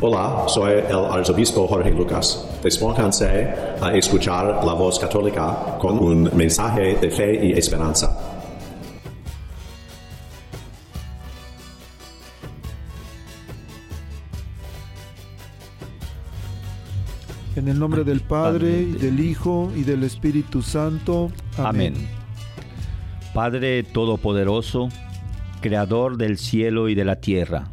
Hola, soy el arzobispo Jorge Lucas. Despónganse a escuchar la voz católica con un mensaje de fe y esperanza. En el nombre del Padre, y del Hijo, y del Espíritu Santo. Amén. Amén. Padre Todopoderoso, Creador del cielo y de la tierra,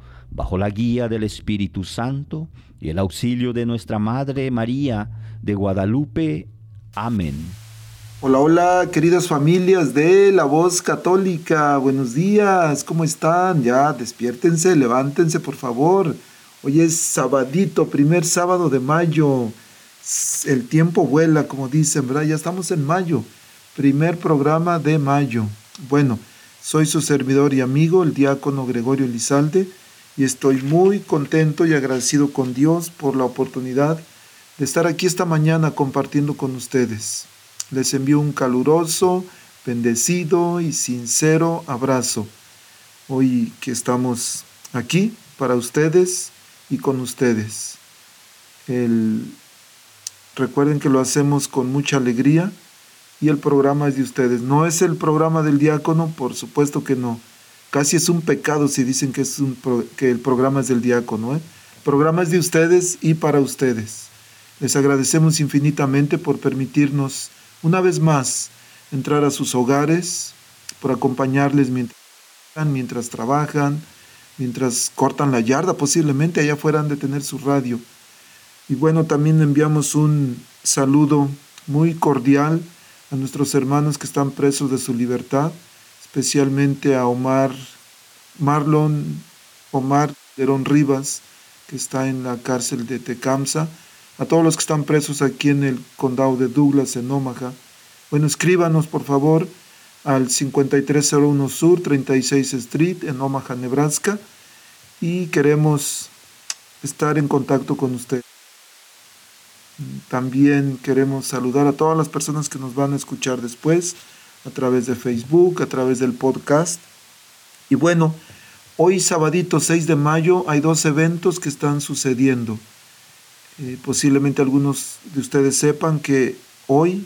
bajo la guía del Espíritu Santo y el auxilio de nuestra Madre María de Guadalupe. Amén. Hola, hola, queridas familias de La Voz Católica. Buenos días, ¿cómo están? Ya, despiértense, levántense, por favor. Hoy es sabadito, primer sábado de mayo. El tiempo vuela, como dicen, ¿verdad? Ya estamos en mayo. Primer programa de mayo. Bueno, soy su servidor y amigo, el diácono Gregorio Lizalde, y estoy muy contento y agradecido con Dios por la oportunidad de estar aquí esta mañana compartiendo con ustedes. Les envío un caluroso, bendecido y sincero abrazo. Hoy que estamos aquí para ustedes y con ustedes. El, recuerden que lo hacemos con mucha alegría y el programa es de ustedes. No es el programa del diácono, por supuesto que no. Casi es un pecado si dicen que, es un que el programa es del diácono. ¿eh? El programa es de ustedes y para ustedes. Les agradecemos infinitamente por permitirnos una vez más entrar a sus hogares, por acompañarles mientras, mientras trabajan, mientras cortan la yarda, posiblemente allá fueran de tener su radio. Y bueno, también enviamos un saludo muy cordial a nuestros hermanos que están presos de su libertad, especialmente a Omar Marlon Omar Derón Rivas, que está en la cárcel de Tecamsa, a todos los que están presos aquí en el condado de Douglas, en Omaha. Bueno, escríbanos por favor al 5301 Sur 36 Street en Omaha, Nebraska, y queremos estar en contacto con usted. También queremos saludar a todas las personas que nos van a escuchar después a través de Facebook, a través del podcast. Y bueno, hoy sabadito 6 de mayo hay dos eventos que están sucediendo. Eh, posiblemente algunos de ustedes sepan que hoy,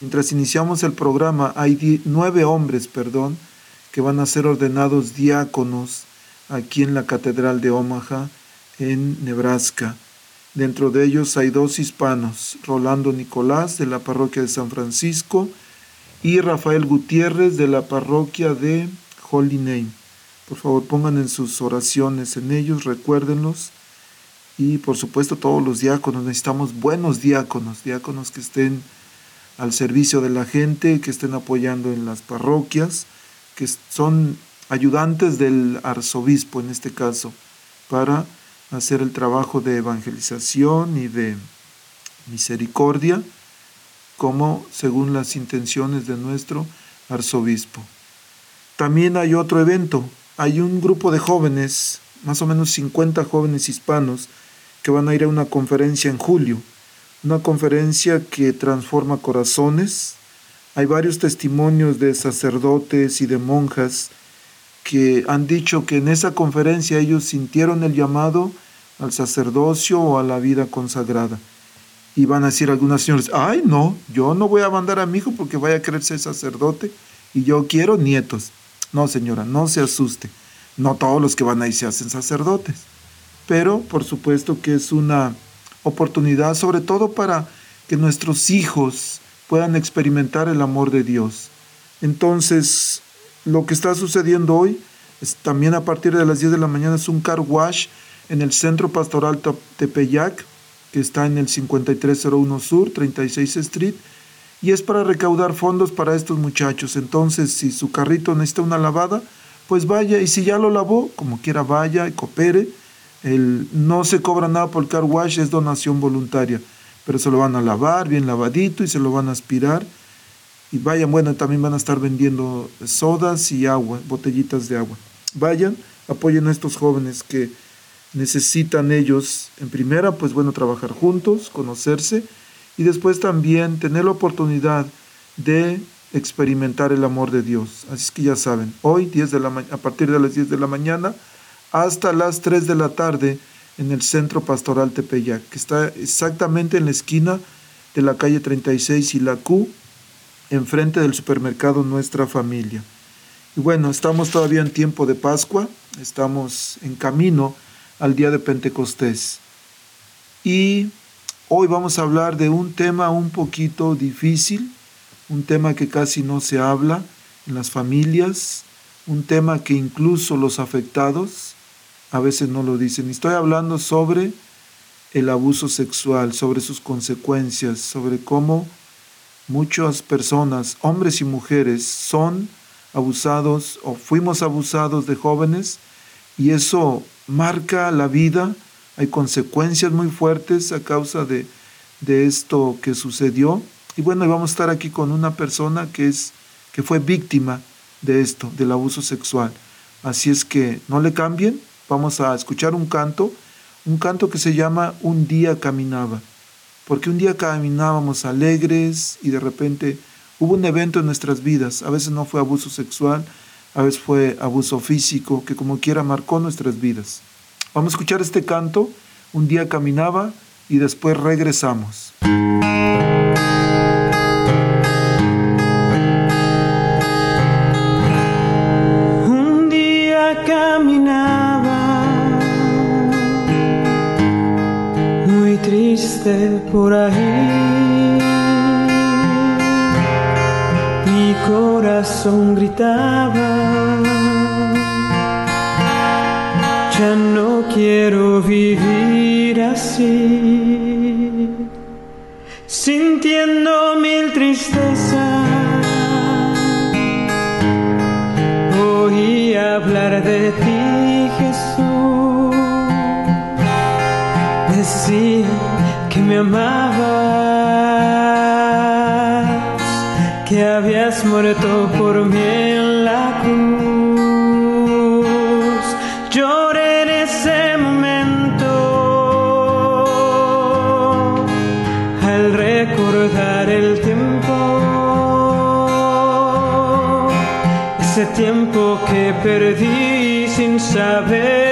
mientras iniciamos el programa, hay nueve hombres, perdón, que van a ser ordenados diáconos aquí en la Catedral de Omaha, en Nebraska. Dentro de ellos hay dos hispanos, Rolando Nicolás de la parroquia de San Francisco y Rafael Gutiérrez de la parroquia de Holy Name. Por favor, pongan en sus oraciones en ellos, recuérdenlos. Y por supuesto todos los diáconos, necesitamos buenos diáconos, diáconos que estén al servicio de la gente, que estén apoyando en las parroquias, que son ayudantes del arzobispo en este caso, para hacer el trabajo de evangelización y de misericordia, como según las intenciones de nuestro arzobispo. También hay otro evento, hay un grupo de jóvenes, más o menos 50 jóvenes hispanos, que van a ir a una conferencia en julio una conferencia que transforma corazones. Hay varios testimonios de sacerdotes y de monjas que han dicho que en esa conferencia ellos sintieron el llamado al sacerdocio o a la vida consagrada. Y van a decir algunas señoras, ay no, yo no voy a mandar a mi hijo porque vaya a querer ser sacerdote y yo quiero nietos. No señora, no se asuste. No todos los que van ahí se hacen sacerdotes. Pero por supuesto que es una oportunidad sobre todo para que nuestros hijos puedan experimentar el amor de Dios. Entonces, lo que está sucediendo hoy es también a partir de las 10 de la mañana es un car wash en el Centro Pastoral Tepeyac, está en el 5301 Sur, 36 Street, y es para recaudar fondos para estos muchachos. Entonces, si su carrito necesita una lavada, pues vaya, y si ya lo lavó, como quiera vaya y coopere. El, no se cobra nada por el car wash, es donación voluntaria, pero se lo van a lavar bien lavadito y se lo van a aspirar. Y vayan, bueno, también van a estar vendiendo sodas y agua, botellitas de agua. Vayan, apoyen a estos jóvenes que necesitan ellos, en primera, pues bueno, trabajar juntos, conocerse y después también tener la oportunidad de experimentar el amor de Dios. Así es que ya saben, hoy 10 de la a partir de las 10 de la mañana hasta las 3 de la tarde en el Centro Pastoral Tepeyac, que está exactamente en la esquina de la calle 36 y la Q, enfrente del supermercado Nuestra Familia. Y bueno, estamos todavía en tiempo de Pascua, estamos en camino al día de Pentecostés. Y hoy vamos a hablar de un tema un poquito difícil, un tema que casi no se habla en las familias, un tema que incluso los afectados a veces no lo dicen. Estoy hablando sobre el abuso sexual, sobre sus consecuencias, sobre cómo muchas personas, hombres y mujeres, son abusados o fuimos abusados de jóvenes y eso marca la vida, hay consecuencias muy fuertes a causa de, de esto que sucedió. Y bueno, vamos a estar aquí con una persona que, es, que fue víctima de esto, del abuso sexual. Así es que no le cambien, vamos a escuchar un canto, un canto que se llama Un día caminaba, porque un día caminábamos alegres y de repente hubo un evento en nuestras vidas, a veces no fue abuso sexual, a veces fue abuso físico, que como quiera marcó nuestras vidas. Vamos a escuchar este canto, un día caminaba y después regresamos. Un día caminaba muy triste por ahí. Corazón gritaba, ya no quiero vivir así, sintiendo mil tristezas. Oí hablar de ti, Jesús, decía que me amabas, muerto por mí en la cruz. Lloré en ese momento al recordar el tiempo, ese tiempo que perdí sin saber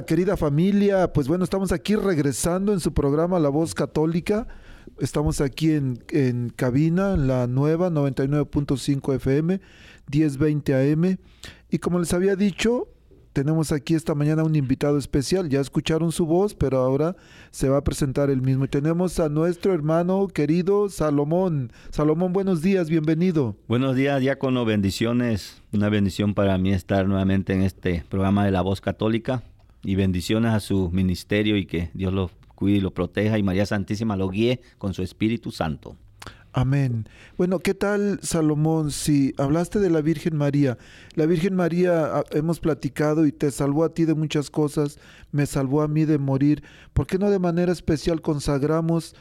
Querida familia. Pues bueno, estamos aquí regresando en su programa La Voz Católica. Estamos aquí en, en cabina, en la nueva 99.5 FM, 1020 AM. Y como les había dicho, tenemos aquí esta mañana un invitado especial. Ya escucharon su voz, pero ahora se va a presentar el mismo. Y tenemos a nuestro hermano querido Salomón. Salomón, buenos días, bienvenido. Buenos días, diácono, bendiciones. Una bendición para mí estar nuevamente en este programa de la voz católica y bendiciones a su ministerio y que Dios lo cuide y lo proteja y María Santísima lo guíe con su Espíritu Santo. Amén. Bueno, ¿qué tal, Salomón? Si hablaste de la Virgen María, la Virgen María ah, hemos platicado y te salvó a ti de muchas cosas, me salvó a mí de morir. ¿Por qué no de manera especial consagramos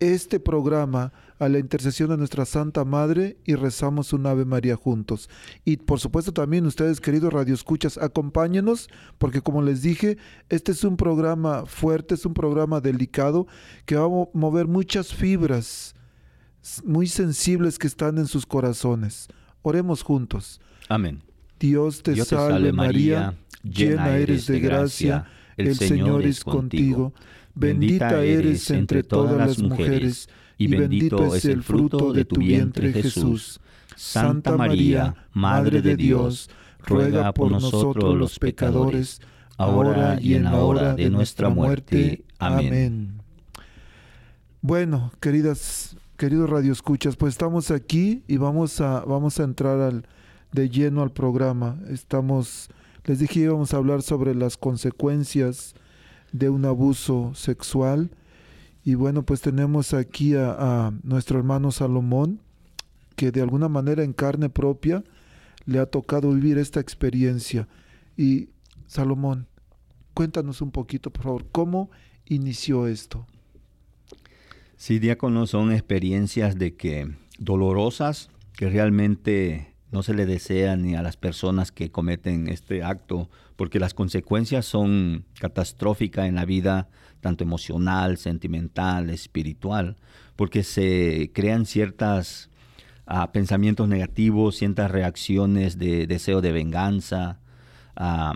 este programa a la intercesión de nuestra Santa Madre y rezamos un Ave María juntos? Y por supuesto también ustedes, queridos radioescuchas, acompáñenos porque como les dije, este es un programa fuerte, es un programa delicado que va a mo- mover muchas fibras muy sensibles que están en sus corazones. Oremos juntos. Amén. Dios te, Dios te salve, salve, María, María, llena eres de gracia, el Señor es contigo. Bendita eres entre todas las mujeres, y bendito es el fruto de tu vientre Jesús. Santa María, Madre de Dios, ruega por nosotros los pecadores, ahora y en la hora de nuestra muerte. Amén. Bueno, queridas, queridos radioescuchas, pues estamos aquí y vamos a, vamos a entrar al, de lleno al programa. Estamos, les dije íbamos a hablar sobre las consecuencias de un abuso sexual. Y bueno, pues tenemos aquí a, nuestro hermano Salomón, que de alguna manera en carne propia le ha tocado vivir esta experiencia. Y Salomón, cuéntanos un poquito, por favor, ¿cómo inició esto? Sí, diácono, son experiencias de que dolorosas que realmente no se le desean ni a las personas que cometen este acto, porque las consecuencias son catastróficas en la vida, tanto emocional, sentimental, espiritual, porque se crean ciertas ah, pensamientos negativos, ciertas reacciones de deseo de venganza, ah,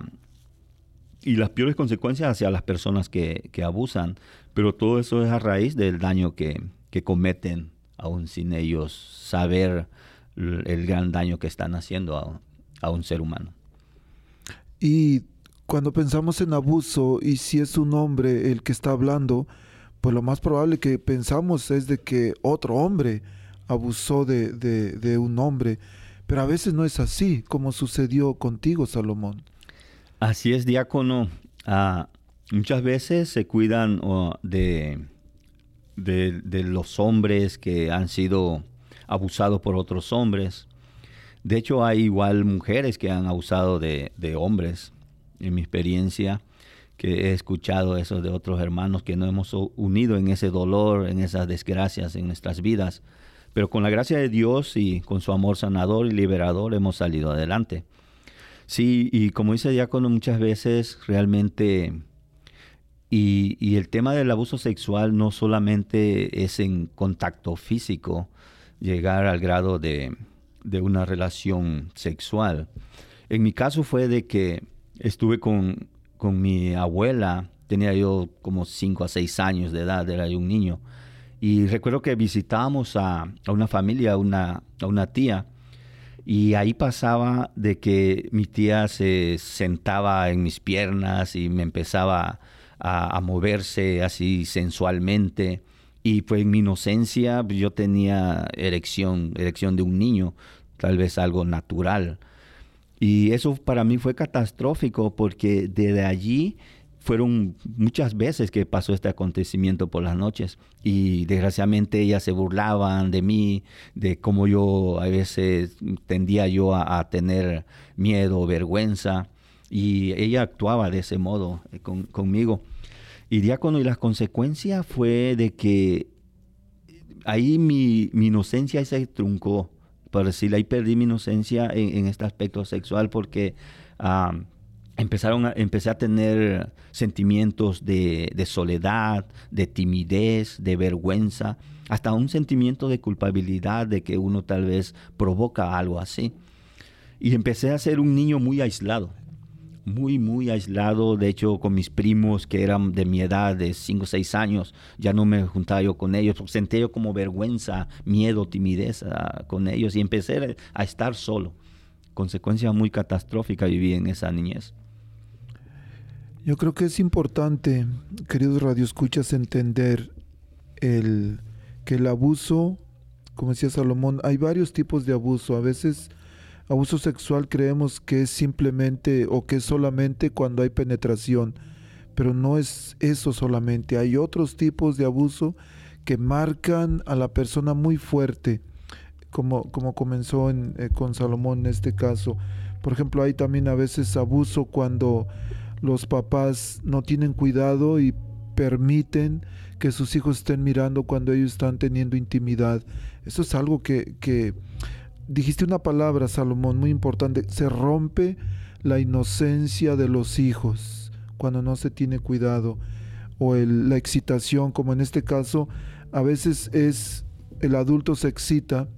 y las peores consecuencias hacia las personas que, que abusan, pero todo eso es a raíz del daño que, que cometen, aún sin ellos saber el gran daño que están haciendo a, a un ser humano. Y cuando pensamos en abuso y si es un hombre el que está hablando, pues lo más probable que pensamos es de que otro hombre abusó de, de- de un hombre. Pero a veces no es así, como sucedió contigo, Salomón. Así es, diácono. Ah, muchas veces se cuidan oh, de, de los hombres que han sido abusados por otros hombres. De hecho, hay igual mujeres que han abusado de, hombres, en mi experiencia, que he escuchado eso de otros hermanos que no hemos unido en ese dolor, en esas desgracias en nuestras vidas. Pero con la gracia de Dios y con su amor sanador y liberador hemos salido adelante. Sí, y como dice Diácono, muchas veces realmente, y, el tema del abuso sexual no solamente es en contacto físico, llegar al grado de, de una relación sexual. En mi caso fue de que estuve con, con mi abuela, tenía yo como 5 a 6 años de edad, era yo un niño, y recuerdo que visitábamos a, a una familia, una, a una tía, y ahí pasaba de que mi tía se sentaba en mis piernas y me empezaba a, moverse así sensualmente. Y pues en mi inocencia pues, yo tenía erección, erección de un niño, tal vez algo natural. Y eso para mí fue catastrófico porque desde allí fueron muchas veces que pasó este acontecimiento por las noches y desgraciadamente ellas se burlaban de mí, de cómo yo a veces tendía yo a, tener miedo, vergüenza y ella actuaba de ese modo eh, conmigo. Y diácono, y la consecuencia fue de que ahí mi, inocencia se truncó, por decirlo, ahí perdí mi inocencia en, este aspecto sexual porque... Empezaron a, empecé a tener sentimientos de, soledad, de timidez, de vergüenza, hasta un sentimiento de culpabilidad de que uno tal vez provoca algo así. Y empecé a ser un niño muy aislado, muy, muy aislado. De hecho, con mis primos que eran de mi edad, de 5 o 6 años, ya no me juntaba yo con ellos. Sentía yo como vergüenza, miedo, timidez ah, con ellos y empecé a estar solo. Consecuencia muy catastrófica viví en esa niñez. Yo creo que es importante, queridos radioescuchas, entender el, que el abuso, como decía Salomón, hay varios tipos de abuso. A veces abuso sexual creemos que es simplemente o que es solamente cuando hay penetración, pero no es eso solamente. Hay otros tipos de abuso que marcan a la persona muy fuerte, como, como comenzó eh, con Salomón en este caso. Por ejemplo, hay también a veces abuso cuando los papás no tienen cuidado y permiten que sus hijos estén mirando cuando ellos están teniendo intimidad. Eso es algo que, dijiste una palabra, Salomón, muy importante. Se rompe la inocencia de los hijos cuando no se tiene cuidado. O la excitación, como en este caso, a veces es el adulto se excita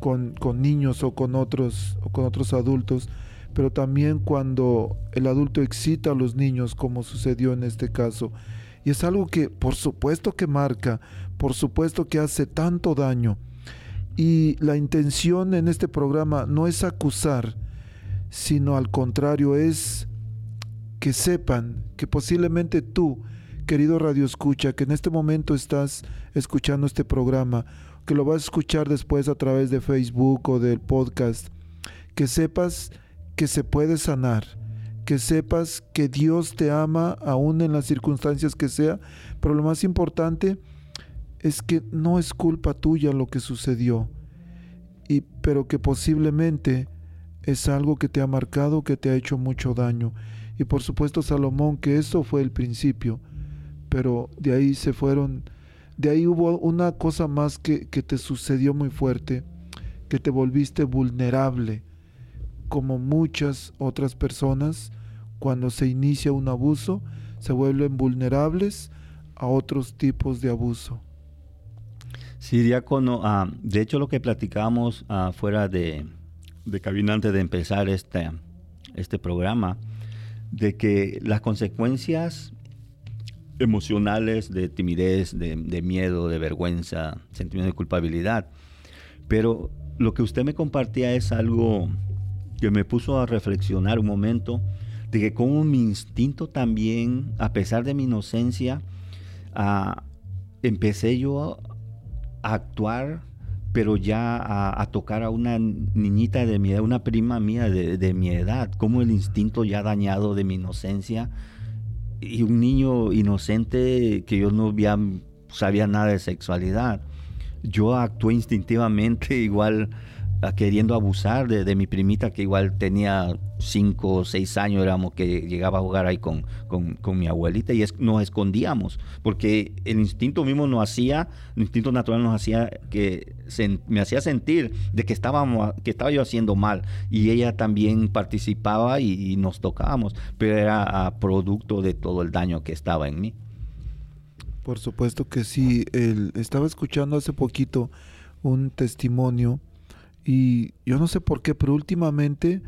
con, con niños o con otros, o con otros adultos pero también cuando el adulto excita a los niños, como sucedió en este caso. Y es algo que por supuesto que marca, por supuesto que hace tanto daño. Y la intención en este programa no es acusar, sino al contrario, es que sepan que posiblemente tú, querido Radio Escucha, que en este momento estás escuchando este programa, que lo vas a escuchar después a través de Facebook o del podcast, que sepas que se puede sanar, que sepas que Dios te ama aún en las circunstancias que sea, pero lo más importante es que no es culpa tuya lo que sucedió, y, pero que posiblemente es algo que te ha marcado, que te ha hecho mucho daño. Y por supuesto Salomón, que eso fue el principio, pero de ahí se fueron, de ahí hubo una cosa más que, que te sucedió muy fuerte, que te volviste vulnerable como muchas otras personas, cuando se inicia un abuso, se vuelven vulnerables a otros tipos de abuso. Sí, diácono, ah, de hecho lo que platicamos uh, fuera de, de cabina antes de empezar este, este programa, de que las consecuencias emocionales de timidez, de, miedo, de vergüenza, sentimiento de culpabilidad. Pero lo que usted me compartía es algo que me puso a reflexionar un momento de que como mi instinto también, a pesar de mi inocencia, empecé yo a actuar, pero ya a, tocar a una niñita de mi edad, una prima mía de, mi edad, como el instinto ya dañado de mi inocencia y un niño inocente que yo no sabía nada de sexualidad. Yo actué instintivamente igual queriendo abusar de, mi primita que igual tenía cinco o seis años, éramos que llegaba a jugar ahí con, con, mi abuelita y nos escondíamos, porque el instinto mismo nos hacía, el instinto natural nos hacía que me hacía sentir de que, estábamos, que estaba yo haciendo mal y ella también participaba y, nos tocábamos, pero era a producto de todo el daño que estaba en mí. Por supuesto que sí, estaba escuchando hace poquito un testimonio y yo no sé por qué, pero últimamente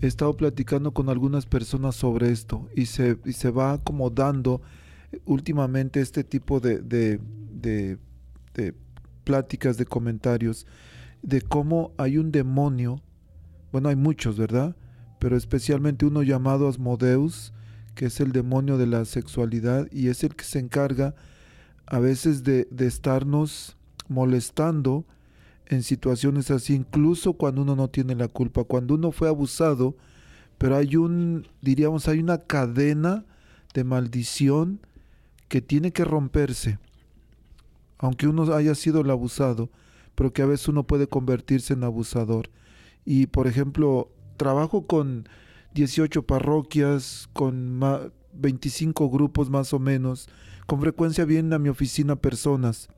he estado platicando con algunas personas sobre esto y se, y se va como dando eh, últimamente este tipo de, de, de, de pláticas, de comentarios, de cómo hay un demonio, bueno, hay muchos, ¿verdad? Pero especialmente uno llamado Asmodeus, que es el demonio de la sexualidad y es el que se encarga a veces de, de estarnos molestando, en situaciones así, incluso cuando uno no tiene la culpa, cuando uno fue abusado, pero hay un, diríamos, hay una cadena de maldición que tiene que romperse, aunque uno haya sido el abusado, pero que a veces uno puede convertirse en abusador. Y por ejemplo, trabajo con 18 parroquias, con 25 grupos más o menos, con frecuencia vienen a mi oficina personas.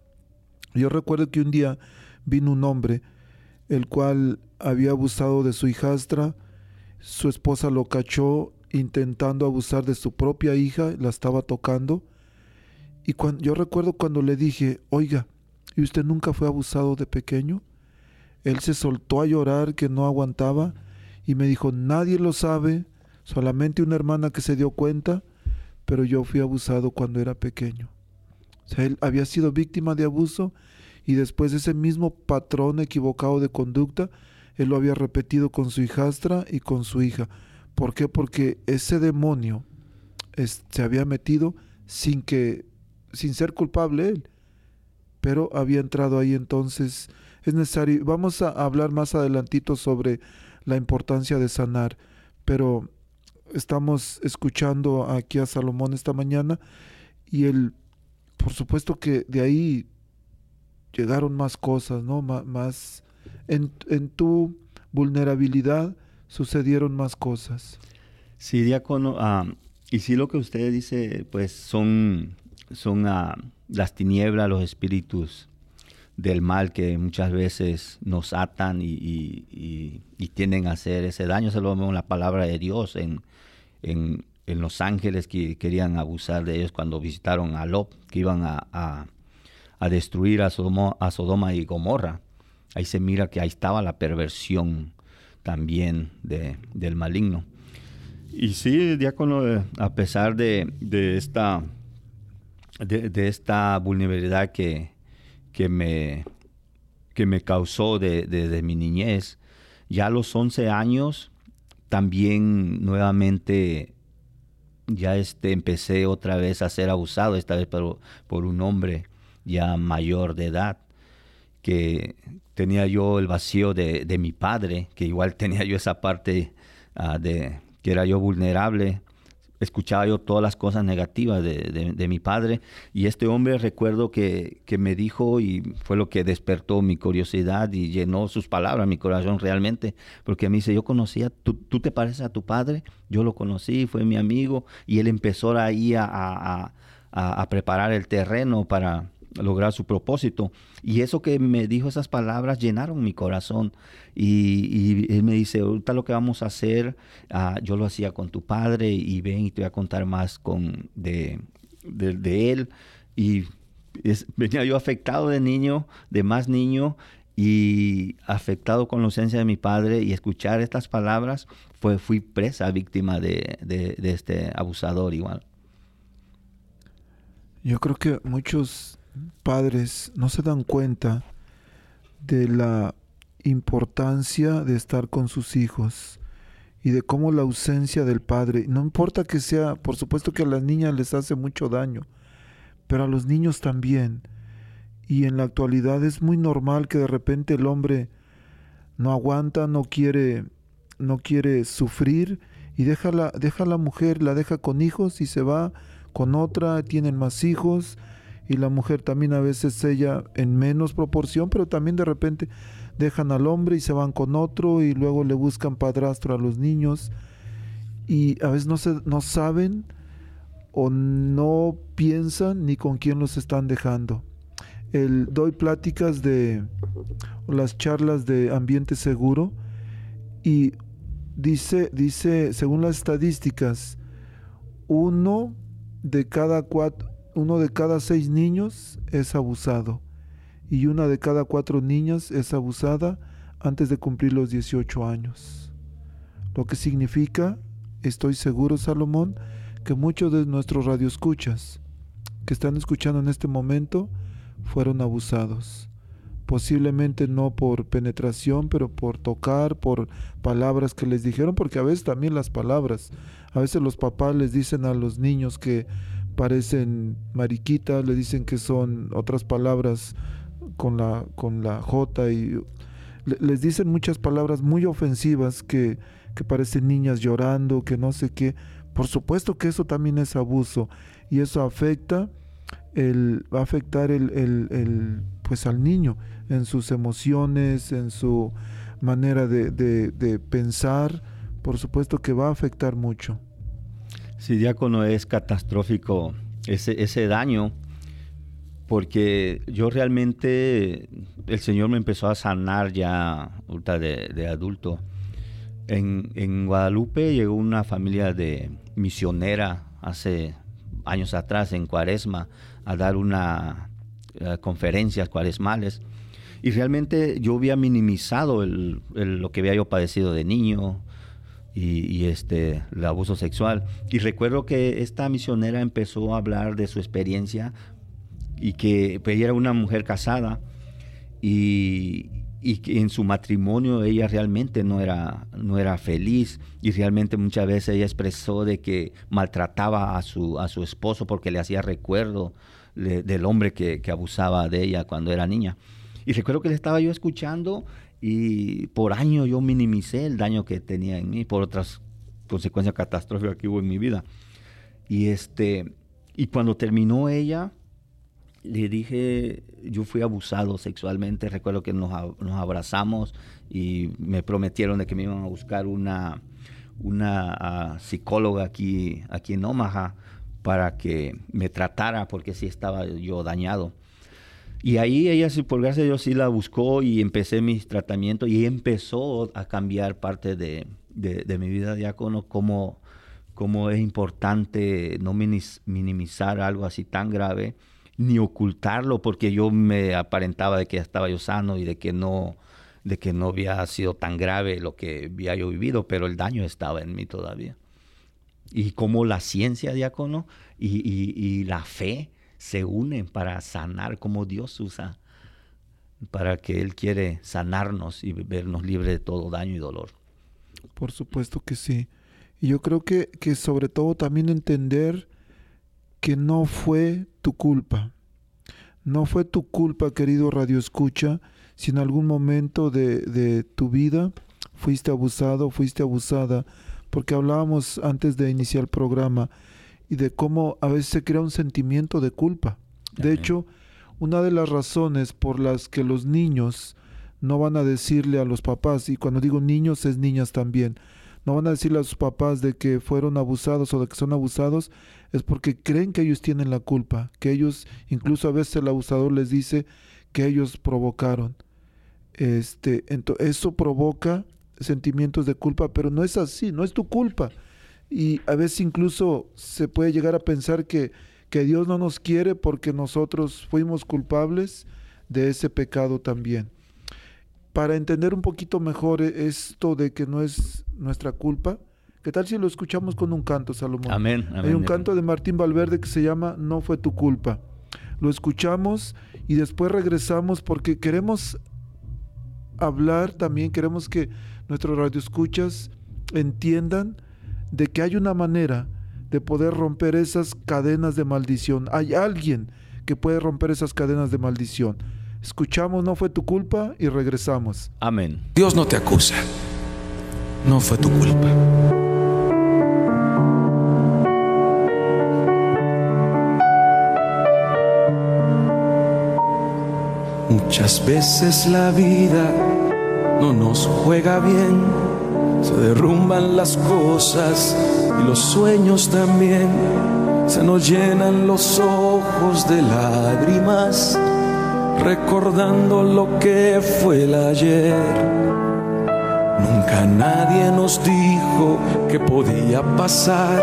Yo recuerdo que un día vino un hombre, el cual había abusado de su hijastra, su esposa lo cachó intentando abusar de su propia hija, la estaba tocando, y cuando, yo recuerdo cuando le dije, oiga, ¿y usted nunca fue abusado de pequeño? Él se soltó a llorar que no aguantaba y me dijo, nadie lo sabe, solamente una hermana que se dio cuenta, pero yo fui abusado cuando era pequeño. Él había sido víctima de abuso y después ese mismo patrón equivocado de conducta, él lo había repetido con su hijastra y con su hija. ¿Por qué? Porque ese demonio se había metido sin que, sin ser culpable él, pero había entrado ahí entonces. Es necesario, vamos a hablar más adelantito sobre la importancia de sanar, pero estamos escuchando aquí a Salomón esta mañana y él, por supuesto que de ahí llegaron más cosas, ¿no? más en, tu vulnerabilidad sucedieron más cosas. Sí, diácono, ah, y sí lo que usted dice, pues son, son ah, las tinieblas, los espíritus del mal que muchas veces nos atan y, y, tienden a hacer ese daño. Se lo vemos en la palabra de Dios, en, en, los ángeles que querían abusar de ellos cuando visitaron a Lot, que iban a destruir a Sodoma, a Sodoma y Gomorra. Ahí se mira que ahí estaba la perversión también de, del maligno. Y sí, diácono, eh, a pesar de, esta, de, esta vulnerabilidad que, que, me, que me causó desde mi niñez, ya a los 11 años también nuevamente ya este, empecé otra vez a ser abusado, esta vez por, por un hombre ya mayor de edad, que tenía yo el vacío de, mi padre, que igual tenía yo esa parte ah, de que era yo vulnerable, escuchaba yo todas las cosas negativas de, mi padre y este hombre recuerdo que, me dijo y fue lo que despertó mi curiosidad y llenó sus palabras, mi corazón realmente, porque me dice, yo conocía, ¿tú, te pareces a tu padre? Yo lo conocí, fue mi amigo y él empezó ahí a, a preparar el terreno para, lograr su propósito. Y eso que me dijo esas palabras llenaron mi corazón. Y, él me dice, ahorita lo que vamos a hacer, ah, yo lo hacía con tu padre y ven y te voy a contar más con, de, de, él. Y venía yo afectado de niño, de más niño, y afectado con la ausencia de mi padre y escuchar estas palabras, fue, fui presa, víctima de, de este abusador igual. Yo creo que muchos padres no se dan cuenta de la importancia de estar con sus hijos y de cómo la ausencia del padre, no importa que sea, por supuesto que a las niñas les hace mucho daño, pero a los niños también. Y en la actualidad es muy normal que de repente el hombre no aguanta, no quiere, no quiere sufrir y deja la, deja a la mujer, la deja con hijos y se va con otra, tienen más hijos y la mujer también a veces ella en menos proporción, pero también de repente dejan al hombre y se van con otro y luego le buscan padrastro a los niños y a veces no, se, no saben o no piensan ni con quién los están dejando. El, doy pláticas de las charlas de ambiente seguro y dice, dice, según las estadísticas, uno de cada cuatro, uno de cada seis niños es abusado y una de cada cuatro niñas es abusada antes de cumplir los 18 años. Lo que significa, estoy seguro, Salomón, que muchos de nuestros radioescuchas que están escuchando en este momento fueron abusados. Posiblemente no por penetración, pero por tocar, por palabras que les dijeron, porque a veces también las palabras, a veces los papás les dicen a los niños que parecen mariquitas, le dicen que son otras palabras con la, con la J y les dicen muchas palabras muy ofensivas que, que parecen niñas llorando, que no sé qué. Por supuesto que eso también es abuso y eso afecta el, va a afectar el, el, el, pues al niño en sus emociones, en su manera de, de, de pensar. Por supuesto que va a afectar mucho. Sí, diácono, es catastrófico ese, daño, porque yo realmente, el Señor me empezó a sanar ya de, adulto. En, Guadalupe llegó una familia de misionera hace años atrás en Cuaresma a dar una uh, conferencias cuaresmales y realmente yo había minimizado lo que había yo padecido de niño, y, este, el abuso sexual. Y recuerdo que esta misionera empezó a hablar de su experiencia y que pues, ella era una mujer casada y, y que en su matrimonio ella realmente no era, no era feliz y realmente muchas veces ella expresó de que maltrataba a su, a su esposo porque le hacía recuerdo de, del hombre que, que abusaba de ella cuando era niña. Y recuerdo que le estaba yo escuchando y por años yo minimicé el daño que tenía en mí por otras consecuencias catastróficas que hubo en mi vida. Y este y cuando terminó ella le dije, yo fui abusado sexualmente, recuerdo que nos, abrazamos y me prometieron de que me iban a buscar una, una uh, psicóloga aquí, aquí en Omaha para que me tratara porque sí estaba yo dañado. Y ahí ella, por gracia de Dios, sí la buscó y empecé mis tratamientos y empezó a cambiar parte de, de, mi vida diácono, como, como es importante no minimizar algo así tan grave, ni ocultarlo, porque yo me aparentaba de que estaba yo sano y de que no de que no había sido tan grave lo que había yo vivido, pero el daño estaba en mí todavía. Y como la ciencia, diácono, y, y la fe, se unen para sanar como Dios usa, para que Él quiere sanarnos y vernos libres de todo daño y dolor. Por supuesto que sí. Y yo creo que, que sobre todo también entender que no fue tu culpa. No fue tu culpa, querido Radio Escucha, si en algún momento de, de tu vida fuiste abusado, fuiste abusada, porque hablábamos antes de iniciar el programa, y de cómo a veces se crea un sentimiento de culpa. De Amén. hecho, una de las razones por las que los niños no van a decirle a los papás, y cuando digo niños es niñas también, no van a decirle a sus papás de que fueron abusados o de que son abusados, es porque creen que ellos tienen la culpa, que ellos, incluso a veces el abusador les dice que ellos provocaron. Este, eso provoca sentimientos de culpa, pero no es así, no es tu culpa y a veces incluso se puede llegar a pensar que, que Dios no nos quiere porque nosotros fuimos culpables de ese pecado también. Para entender un poquito mejor e, esto de que no es nuestra culpa, ¿qué tal si lo escuchamos con un canto, Salomón? Amén. amén Hay un canto de Martín Valverde que se llama No fue tu culpa. Lo escuchamos y después regresamos porque queremos hablar también, queremos que nuestros radioescuchas entiendan de que hay una manera de poder romper esas cadenas de maldición. Hay alguien que puede romper esas cadenas de maldición. Escuchamos, no fue tu culpa y regresamos. Amén. Dios no te acusa. No fue tu culpa. Muchas veces la vida no nos juega bien. Se derrumban las cosas y los sueños también. Se nos llenan los ojos de lágrimas, recordando lo que fue el ayer. Nunca nadie nos dijo que podía pasar,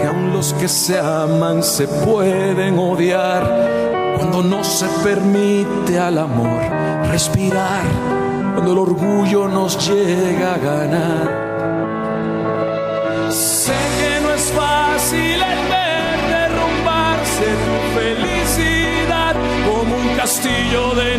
que aun los que se aman se pueden odiar cuando no se permite al amor respirar, cuando el orgullo nos llega a ganar. Sé que no es fácil el ver derrumbarse tu felicidad como un castillo de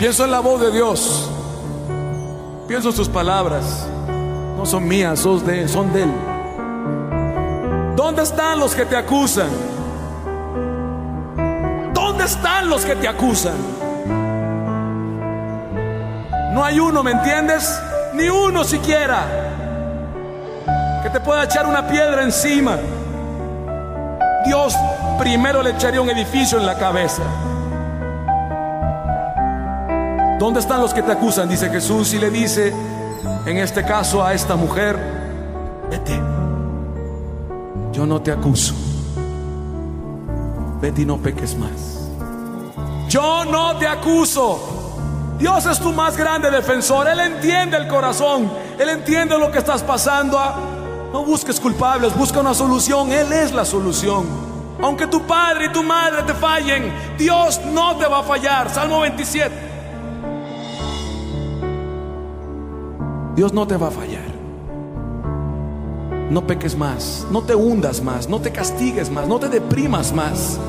Pienso en la voz de Dios. Pienso en sus palabras. No son mías, son de, son de Él. ¿Dónde están los que te acusan? ¿Dónde están los que te acusan? No hay uno, ¿me entiendes? Ni uno siquiera que te pueda echar una piedra encima. Dios primero le echaría un edificio en la cabeza. ¿Dónde están los que te acusan? Dice Jesús y le dice, en este caso a esta mujer, vete, yo no te acuso, vete y no peques más. Yo no te acuso. Dios es tu más grande defensor. Él entiende el corazón. Él entiende lo que estás pasando. No busques culpables, busca una solución. Él es la solución. Aunque tu padre y tu madre te fallen, Dios no te va a fallar. Salmo 27. Dios no te va a fallar. No peques más, no te hundas más, no te castigues más, no te deprimas más.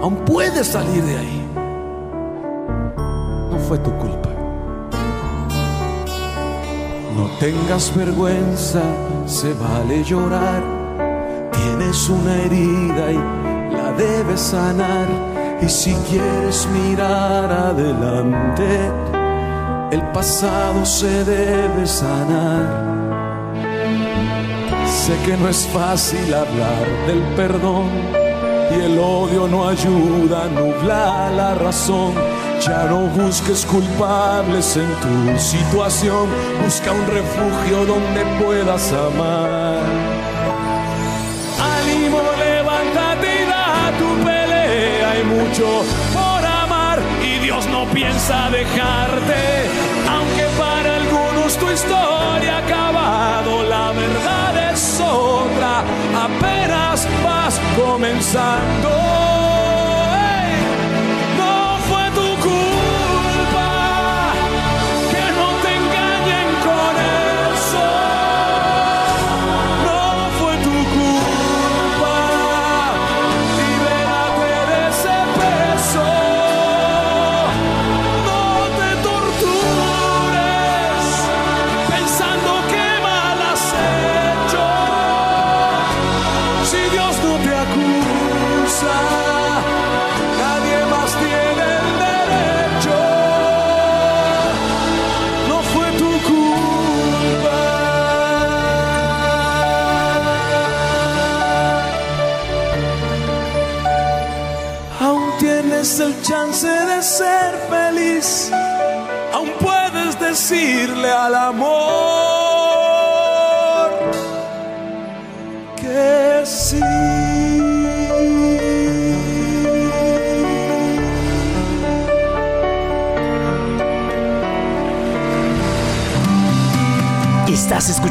Aún puedes salir de ahí. No fue tu culpa. No tengas vergüenza, se vale llorar. Tienes una herida y la debes sanar. Y si quieres mirar adelante, el pasado se debe sanar. Sé que no es fácil hablar del perdón y el odio no ayuda a nublar la razón. Ya no busques culpables en tu situación, busca un refugio donde puedas amar. Ánimo, levántate y da tu pelea, hay mucho piensa dejarte, aunque para algunos tu historia ha acabado, la verdad es otra, apenas vas comenzando.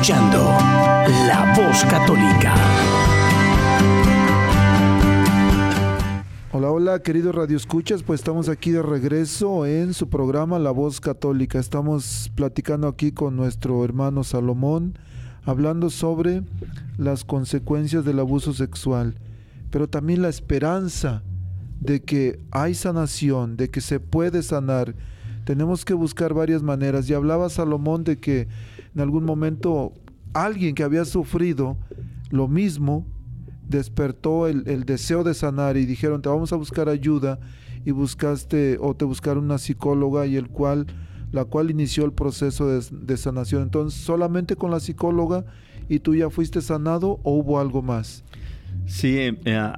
Escuchando La Voz Católica. Hola, hola, queridos radioescuchas, pues estamos aquí de regreso en su programa La Voz Católica. Estamos platicando aquí con nuestro hermano Salomón, hablando sobre las consecuencias del abuso sexual, pero también la esperanza de que hay sanación, de que se puede sanar. Tenemos que buscar varias maneras. Y hablaba Salomón de que en algún momento alguien que había sufrido lo mismo, despertó el, deseo de sanar y dijeron, te vamos a buscar ayuda y buscaste o te buscaron una psicóloga y el cual la cual inició el proceso de, sanación. Entonces, solamente con la psicóloga y tú ya fuiste sanado o hubo algo más? Sí, eh,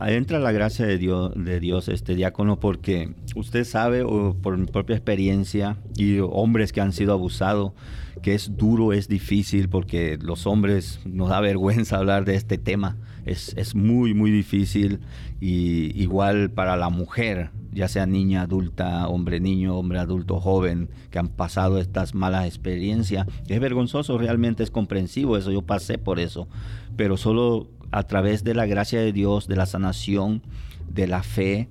entra la gracia de Dios, de Dios, este diácono, porque usted sabe o por mi propia experiencia y hombres que han sido abusados, que es duro, es difícil, porque los hombres nos da vergüenza hablar de este tema es, muy, muy difícil. Y igual para la mujer, ya sea niña, adulta, hombre, niño, hombre, adulto, joven, que han pasado estas malas experiencias. Es vergonzoso, realmente es comprensivo eso, yo pasé por eso. Pero solo a través de la gracia de Dios, de la sanación, de la fe,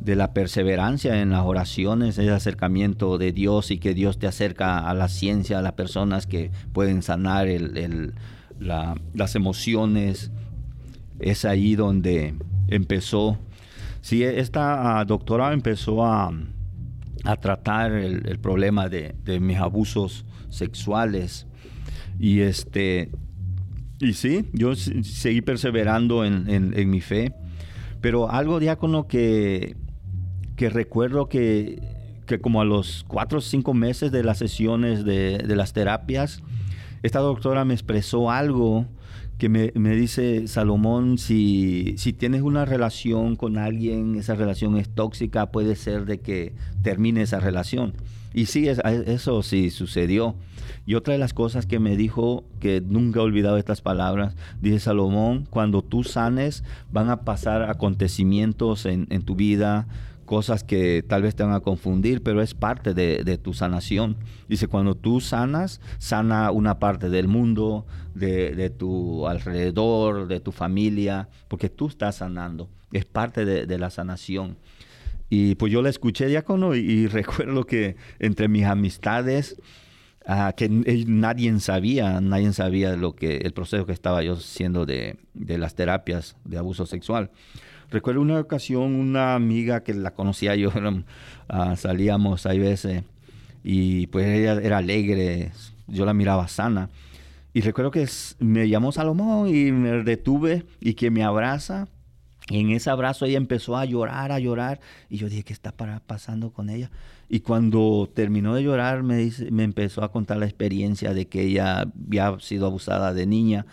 de la perseverancia en las oraciones, el acercamiento de Dios y que Dios te acerca a la ciencia, a las personas que pueden sanar las emociones, es ahí donde empezó. Sí, esta ah, doctora empezó a, tratar el, problema de, mis abusos sexuales. Y este. Y sí, yo seguí perseverando en, mi fe. Pero algo diácono que, que recuerdo que, que como a los cuatro o cinco meses de las sesiones de, de las terapias, esta doctora me expresó algo que me, dice Salomón, si, si, tienes una relación con alguien, esa relación es tóxica, puede ser de que termine esa relación. Y sí, eso sí sucedió. Y otra de las cosas que me dijo, que nunca he olvidado estas palabras, dice Salomón, cuando tú sanes van a pasar acontecimientos en, tu vida, cosas que tal vez te van a confundir, pero es parte de, tu sanación. Dice, cuando tú sanas, sana una parte del mundo, de, tu alrededor, de tu familia, porque tú estás sanando. Es parte de, la sanación. Y pues yo la escuché, diácono, y, recuerdo que entre mis amistades, ah, que nadie sabía, nadie sabía lo que el proceso que estaba yo haciendo de, de las terapias de abuso sexual. Recuerdo una ocasión una amiga que la conocía yo, uh, salíamos a veces y pues ella era alegre, yo la miraba sana. Y recuerdo que me llamó Salomón y me detuve y que me abraza. En ese abrazo ella empezó a llorar, a llorar. Y yo dije, ¿qué está pasando con ella? Y cuando terminó de llorar, me, dice, me empezó a contar la experiencia de que ella había sido abusada de niña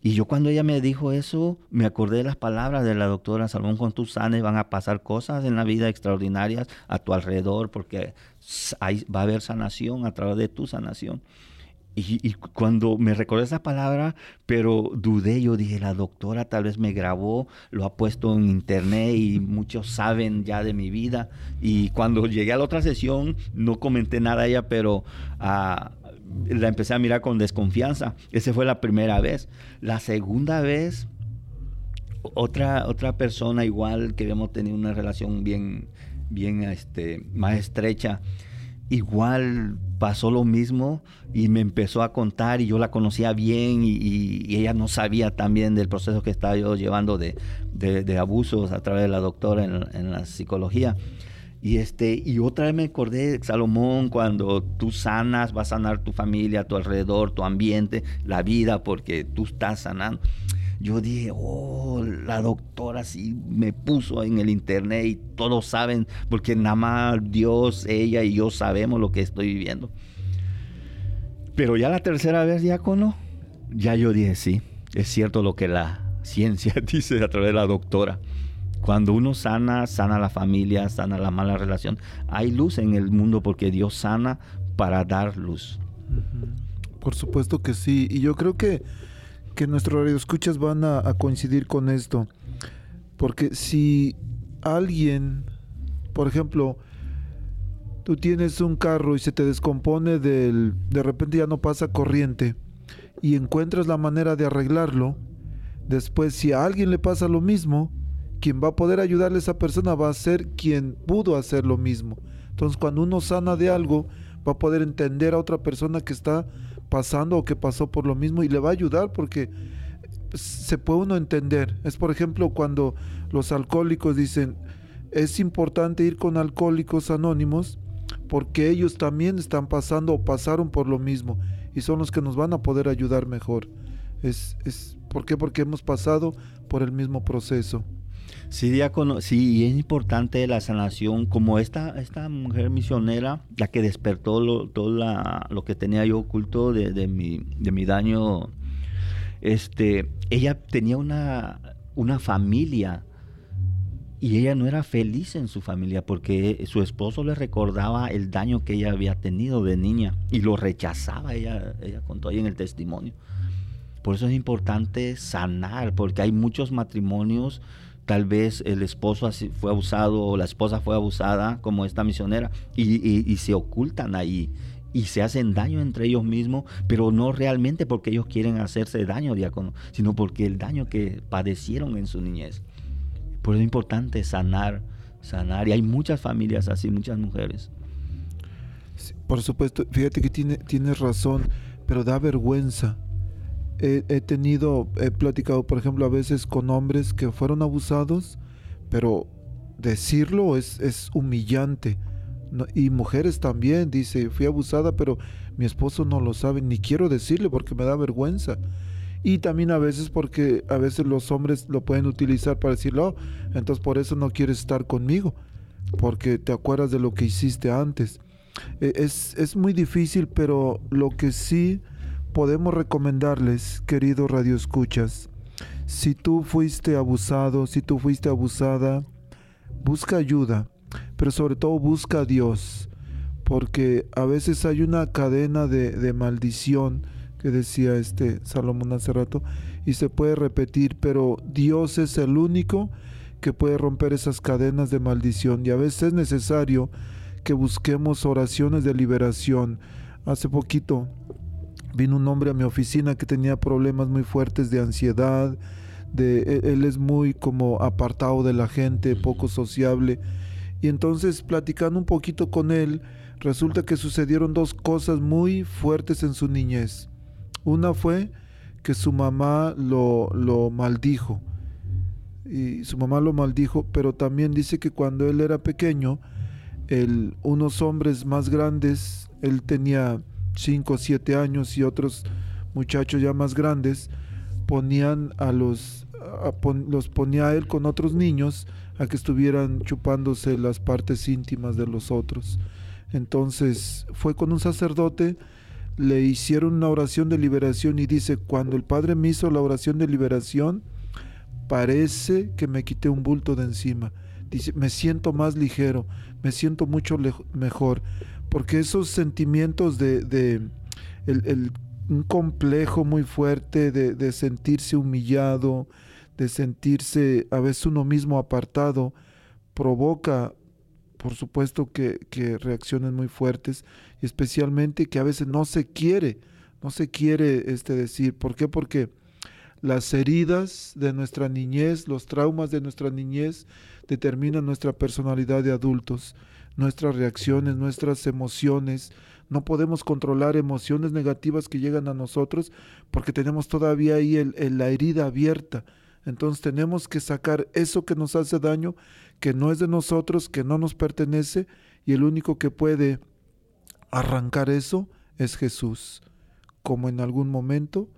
y yo cuando ella me dijo eso, me acordé de las palabras de la doctora Salomón, con tus sanes van a pasar cosas en la vida extraordinarias a tu alrededor, porque va a haber sanación a través de tu sanación. Y, cuando me recordé esa palabra, pero dudé, yo dije, la doctora tal vez me grabó, lo ha puesto en internet y muchos saben ya de mi vida. Y cuando llegué a la otra sesión, no comenté nada a ella, pero ah, la empecé a mirar con desconfianza. Esa fue la primera vez. La segunda vez, otra, otra persona igual que habíamos tenido una relación bien, bien este, más estrecha, igual pasó lo mismo y me empezó a contar y yo la conocía bien y, ella no sabía también del proceso que estaba yo llevando de, de, abusos a través de la doctora en, la psicología. Y, este, y otra vez me acordé, Salomón, cuando tú sanas, vas a sanar tu familia, tu alrededor, tu ambiente, la vida, porque tú estás sanando. Yo dije, oh, la doctora sí me puso en el internet y todos saben, porque nada más Dios, ella y yo sabemos lo que estoy viviendo. Pero ya la tercera vez, diácono, ya yo dije, sí, es cierto lo que la ciencia dice a través de la doctora. Cuando uno sana, sana la familia, sana la mala relación. Hay luz en el mundo porque Dios sana para dar luz. Por supuesto que sí. Y yo creo que, que nuestros escuchas van a, coincidir con esto. Porque si alguien, por ejemplo, tú tienes un carro y se te descompone del, de repente ya no pasa corriente y encuentras la manera de arreglarlo, después si a alguien le pasa lo mismo, quien va a poder ayudarle a esa persona va a ser quien pudo hacer lo mismo. Entonces cuando uno sana de algo, va a poder entender a otra persona que está pasando o que pasó por lo mismo y le va a ayudar porque se puede uno entender. Es por ejemplo cuando los alcohólicos dicen, es importante ir con alcohólicos anónimos porque ellos también están pasando o pasaron por lo mismo y son los que nos van a poder ayudar mejor. Es, es, ¿Por qué? Porque hemos pasado por el mismo proceso. Sí, diácono, sí, y es importante la sanación, como esta, esta mujer misionera, la que despertó lo, todo lo que tenía yo oculto de, de, mi, de mi daño, este, ella tenía una, una familia y ella no era feliz en su familia porque su esposo le recordaba el daño que ella había tenido de niña y lo rechazaba, ella, ella contó ahí en el testimonio. Por eso es importante sanar, porque hay muchos matrimonios, tal vez el esposo fue abusado o la esposa fue abusada, como esta misionera, y, se ocultan ahí y se hacen daño entre ellos mismos, pero no realmente porque ellos quieren hacerse daño, diácono, sino porque el daño que padecieron en su niñez. Por eso es importante sanar, sanar. Y hay muchas familias así, muchas mujeres. por supuesto, fíjate que tiene, tienes razón, pero da vergüenza. He, tenido, he platicado, por ejemplo, a veces con hombres que fueron abusados, pero decirlo es, es humillante. y mujeres también, dice, fui abusada, pero mi esposo no lo sabe, ni quiero decirle porque me da vergüenza y también a veces porque a veces los hombres lo pueden utilizar para decirlo, oh, entonces por eso no quieres estar conmigo, porque te acuerdas de lo que hiciste antes. E, es, es muy difícil, pero lo que sí podemos recomendarles, queridos radioescuchas, si tú fuiste abusado, si tú fuiste abusada, busca ayuda, pero sobre todo busca a Dios, porque a veces hay una cadena de, de maldición, que decía este Salomón hace rato, y se puede repetir, pero Dios es el único que puede romper esas cadenas de maldición y a veces es necesario que busquemos oraciones de liberación. Hace poquito vino un hombre a mi oficina que tenía problemas muy fuertes de ansiedad, de e, él es muy como apartado de la gente, poco sociable. Y entonces platicando un poquito con él, resulta que sucedieron dos cosas muy fuertes en su niñez. Una fue que su mamá lo, lo maldijo. Y su mamá lo maldijo, pero también dice que cuando él era pequeño, el, unos hombres más grandes, él tenía 5 o 7 años y otros muchachos ya más grandes, ponían a los, los ponía a él con otros niños a que estuvieran chupándose las partes íntimas de los otros. Entonces fue con un sacerdote le hicieron una oración de liberación y dice, cuando el Padre me hizo la oración de liberación, parece que me quité un bulto de encima. Dice, me siento más ligero, me siento mucho mejor, porque esos sentimientos de, de el, un complejo muy fuerte de, de sentirse humillado, de sentirse a veces uno mismo apartado, provoca por supuesto que, reacciones muy fuertes y especialmente que a veces no se quiere, no se quiere este decir. ¿Por qué? Porque las heridas de nuestra niñez, los traumas de nuestra niñez determinan nuestra personalidad de adultos, nuestras reacciones, nuestras emociones. No podemos controlar emociones negativas que llegan a nosotros porque tenemos todavía ahí el, la herida abierta. Entonces tenemos que sacar eso que nos hace daño que no es de nosotros, que no nos pertenece, y el único que puede arrancar eso es Jesús, como en algún momento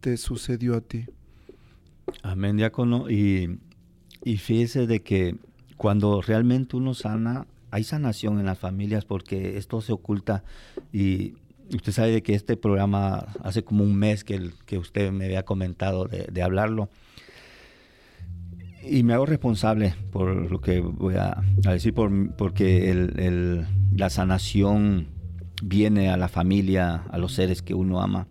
te sucedió a ti. Amén, diácono. Y, y fíjese de que cuando realmente uno sana, hay sanación en las familias porque esto se oculta y usted sabe que este programa hace como un mes que, usted me había comentado de, hablarlo y me hago responsable por lo que voy a, decir, por, porque el, la sanación viene a la familia, a los seres que uno ama.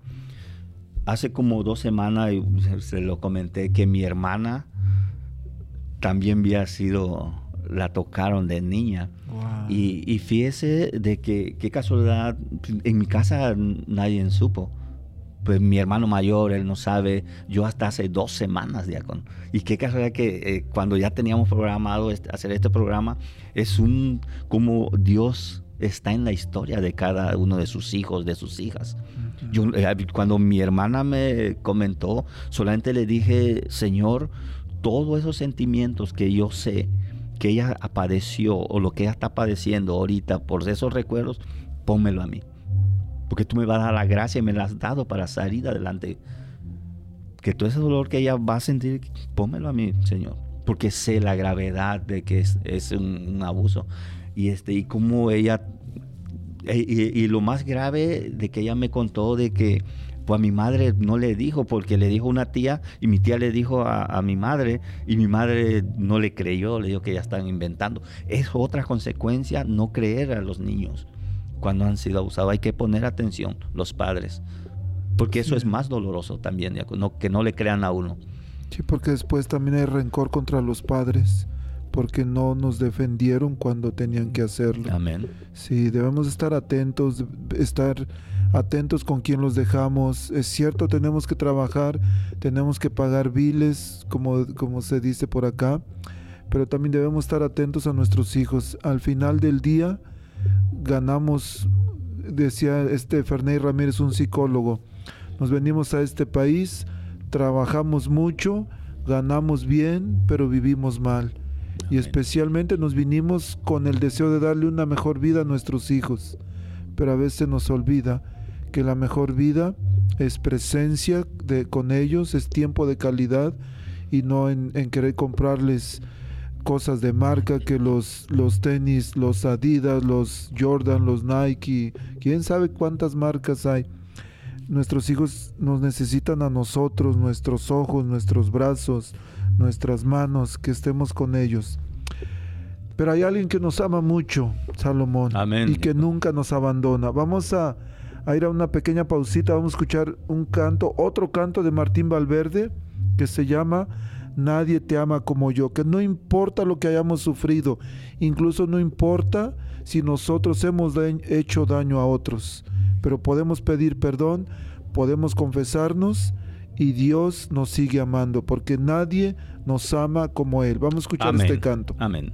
Hace como dos semanas se lo comenté que mi hermana también había sido, la tocaron de niña. Y, y, fíjese de que qué casualidad, en mi casa nadie supo. pues mi hermano mayor, él no sabe, yo hasta hace dos semanas, diácono. Y qué casualidad que eh, cuando ya teníamos programado este, hacer este programa, es un, como Dios está en la historia de cada uno de sus hijos, de sus hijas. Yo, eh, cuando mi hermana me comentó, solamente le dije, Señor, todos esos sentimientos que yo sé que ella padeció o lo que ella está padeciendo ahorita por esos recuerdos, pónmelo a mí. Porque tú me vas a dar la gracia y me la has dado para salir adelante. Que todo ese dolor que ella va a sentir, pónmelo a mí, Señor. Porque sé la gravedad de que es, un, abuso. Y, este, y ella... Y, lo más grave de que ella me contó de que pues a mi madre no le dijo porque le dijo una tía y mi tía le dijo a, a, mi madre y mi madre no le creyó, le dijo que ya están inventando. Es otra consecuencia no creer a los niños cuando han sido abusados. Hay que poner atención los padres, porque eso es más doloroso también, que no le crean a uno. Sí, porque después también hay rencor contra los padres, porque no nos defendieron cuando tenían que hacerlo. Amén. Sí, debemos estar atentos, estar atentos con quien los dejamos. Es cierto, tenemos que trabajar, tenemos que pagar biles, como, como se dice por acá, pero también debemos estar atentos a nuestros hijos. Al final del día, ganamos, decía este Ferney Ramírez, un psicólogo, nos venimos a este país, trabajamos mucho, ganamos bien, pero vivimos mal. Y especialmente nos vinimos con el deseo de darle una mejor vida a nuestros hijos. Pero a veces nos olvida que la mejor vida es presencia de, con ellos, es tiempo de calidad y no en querer comprarles cosas de marca que los, los tenis, los Adidas, los Jordan, los Nike, quién sabe cuántas marcas hay. Nuestros hijos nos necesitan a nosotros, nuestros ojos, nuestros brazos, nuestras manos, que estemos con ellos. Pero hay alguien que nos ama mucho, Salomón, y que nunca nos abandona. Vamos a, a ir a una pequeña pausita, vamos a escuchar un canto, otro canto de Martín Valverde, que se llama nadie te ama como yo, que no importa lo que hayamos sufrido, incluso no importa si nosotros hemos hecho daño a otros, pero podemos pedir perdón, podemos confesarnos y Dios nos sigue amando, porque nadie nos ama como Él. Vamos a escuchar este canto. Amén.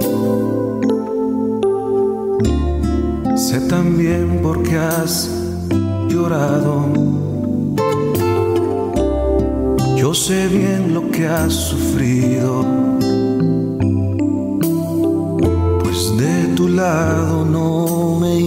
Sé también por qué has llorado. Yo sé bien lo que has sufrido, pues de tu lado no me he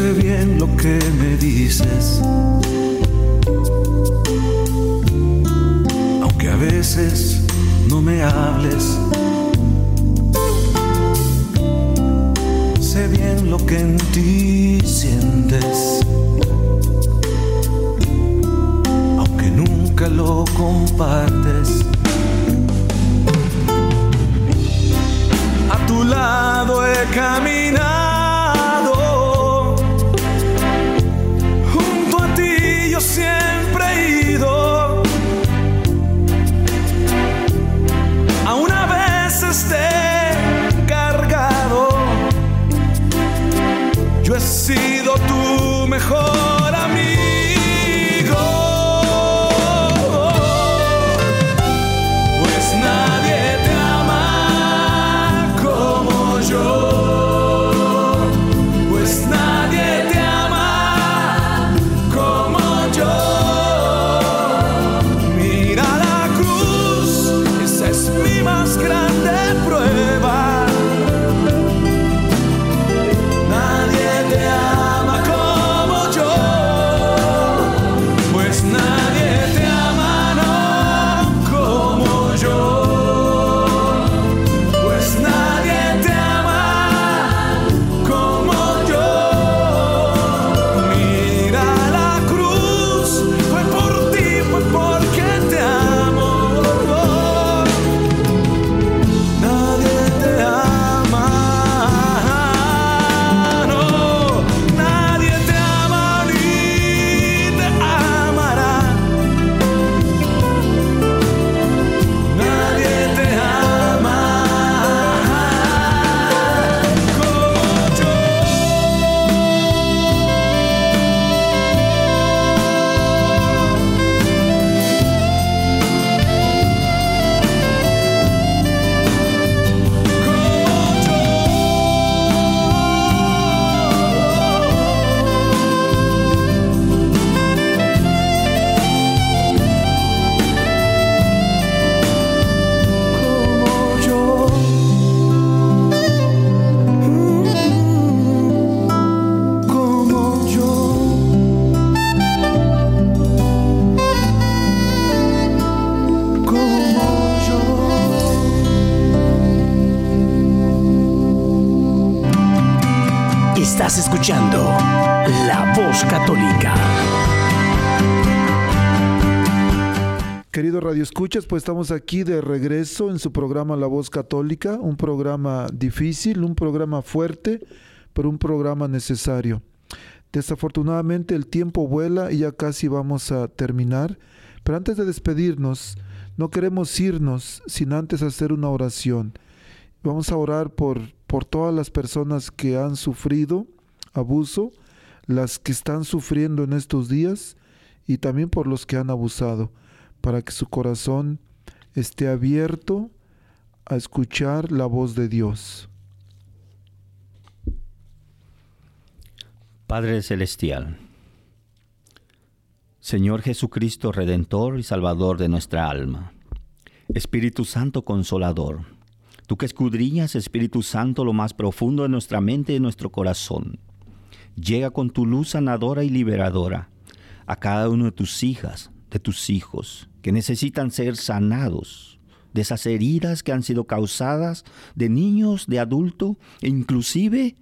sé bien lo que me dices. Aunque a veces no me hables. Sé bien lo que en ti sientes. Aunque nunca lo compartes. A tu lado he caminado mejor Radio Escuchas, pues estamos aquí de regreso en su programa La Voz Católica, un programa difícil, un programa fuerte, pero un programa necesario. Desafortunadamente el tiempo vuela y ya casi vamos a terminar, pero antes de despedirnos, no queremos irnos sin antes hacer una oración. Vamos a orar por, por todas las personas que han sufrido abuso, las que están sufriendo en estos días y también por los que han abusado para que su corazón esté abierto a escuchar la voz de Dios. Padre Celestial, Señor Jesucristo, Redentor y Salvador de nuestra alma, Espíritu Santo Consolador, tú que escudriñas, Espíritu Santo, lo más profundo de nuestra mente y de nuestro corazón, llega con tu luz sanadora y liberadora a cada uno de tus hijas, de tus hijos, que necesitan ser sanados de esas heridas que han sido causadas de niños, de adulto e inclusive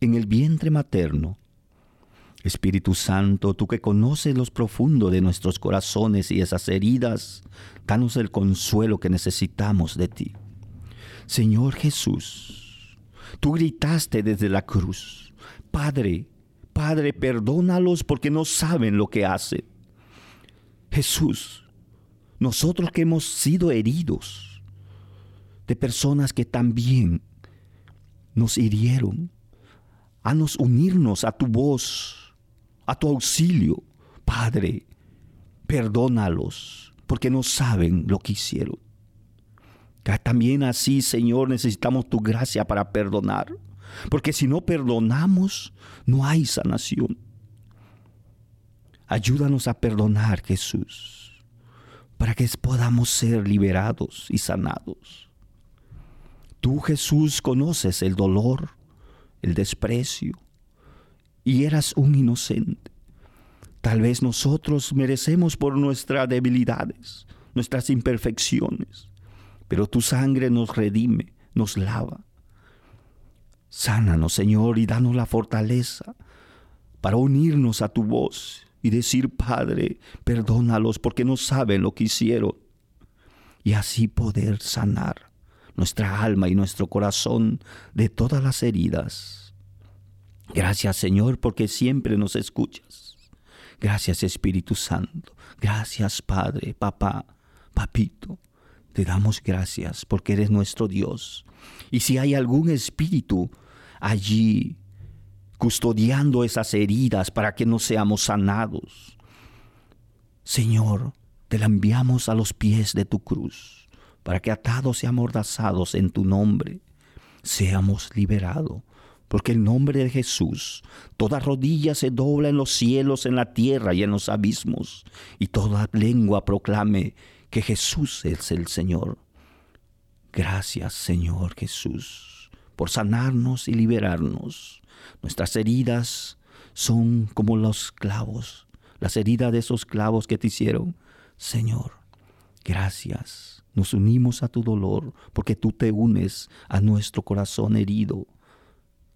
en el vientre materno. Espíritu Santo, tú que conoces los profundos de nuestros corazones y esas heridas, danos el consuelo que necesitamos de ti. Señor Jesús, tú gritaste desde la cruz, Padre, Padre, perdónalos porque no saben lo que hacen. Jesús, nosotros que hemos sido heridos de personas que también nos hirieron, nos unirnos a tu voz, a tu auxilio. Padre, perdónalos, porque no saben lo que hicieron. También así, Señor, necesitamos tu gracia para perdonar, porque si no perdonamos, no hay sanación. Ayúdanos a perdonar, Jesús, para que podamos ser liberados y sanados. Tú, Jesús, conoces el dolor, el desprecio, y eras un inocente. Tal vez nosotros merecemos por nuestras debilidades, nuestras imperfecciones, pero tu sangre nos redime, nos lava. Sánanos, Señor, y danos la fortaleza para unirnos a tu voz y decir, Padre, perdónalos porque no saben lo que hicieron. Y así poder sanar nuestra alma y nuestro corazón de todas las heridas. Gracias, Señor, porque siempre nos escuchas. Gracias, Espíritu Santo. Gracias, Padre, Papá, Papito. Te damos gracias porque eres nuestro Dios. Y si hay algún espíritu allí custodiando esas heridas para que no seamos sanados, Señor, te la enviamos a los pies de tu cruz, para que atados y amordazados en tu nombre, seamos liberados. Porque el nombre de Jesús, toda rodilla se dobla en los cielos, en la tierra y en los abismos, y toda lengua proclame que Jesús es el Señor. Gracias, Señor Jesús, por sanarnos y liberarnos. Nuestras heridas son como los clavos, las heridas de esos clavos que te hicieron. Señor, gracias. Nos unimos a tu dolor porque tú te unes a nuestro corazón herido.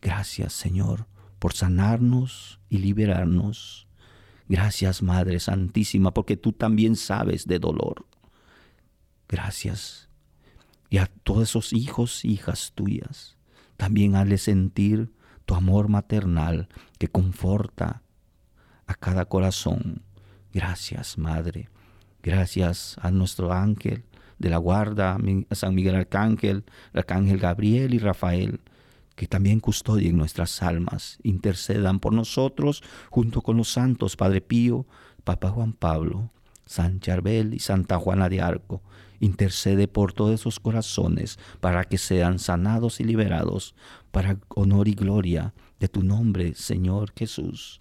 Gracias, Señor, por sanarnos y liberarnos. Gracias, Madre Santísima, porque tú también sabes de dolor. Gracias. Y a todos esos hijos, hijas tuyas, también hazle sentir tu amor maternal que conforta a cada corazón. Gracias, Madre. Gracias a nuestro ángel de la guarda, a San Miguel Arcángel, Arcángel Gabriel y Rafael, que también custodien nuestras almas, intercedan por nosotros junto con los santos Padre Pío, Papa Juan Pablo, San Charbel y Santa Juana de Arco, intercede por todos esos corazones para que sean sanados y liberados para honor y gloria de tu nombre, Señor Jesús.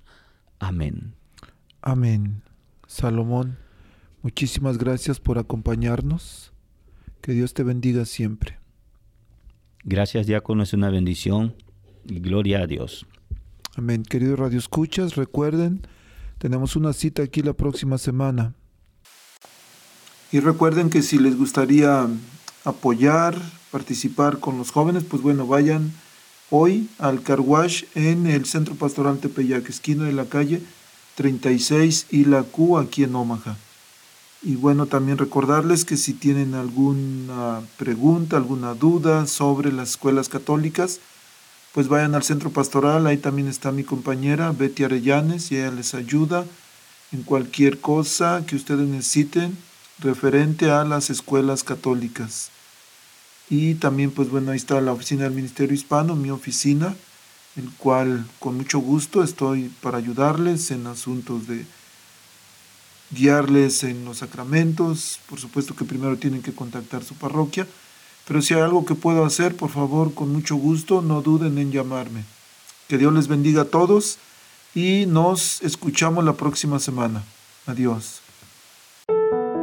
Amén. Amén. Salomón, muchísimas gracias por acompañarnos. Que Dios te bendiga siempre. Gracias, diácono, es una bendición y gloria a Dios. Amén. Queridos Radio Escuchas, recuerden, tenemos una cita aquí la próxima semana. Y recuerden que si les gustaría apoyar, participar con los jóvenes, pues bueno, vayan hoy al Carwash en el Centro Pastoral Tepeyac, esquina de la calle 36 y la Q aquí en Omaha. Y bueno, también recordarles que si tienen alguna pregunta, alguna duda sobre las escuelas católicas, pues vayan al centro pastoral, ahí también está mi compañera Betty Arellanes y ella les ayuda en cualquier cosa que ustedes necesiten referente a las escuelas católicas. Y también, pues bueno, ahí está la oficina del Ministerio Hispano, mi oficina, el cual con mucho gusto estoy para ayudarles en asuntos de guiarles en los sacramentos. Por supuesto que primero tienen que contactar su parroquia, pero si hay algo que puedo hacer, por favor, con mucho gusto, no duden en llamarme. Que Dios les bendiga a todos y nos escuchamos la próxima semana. Adiós.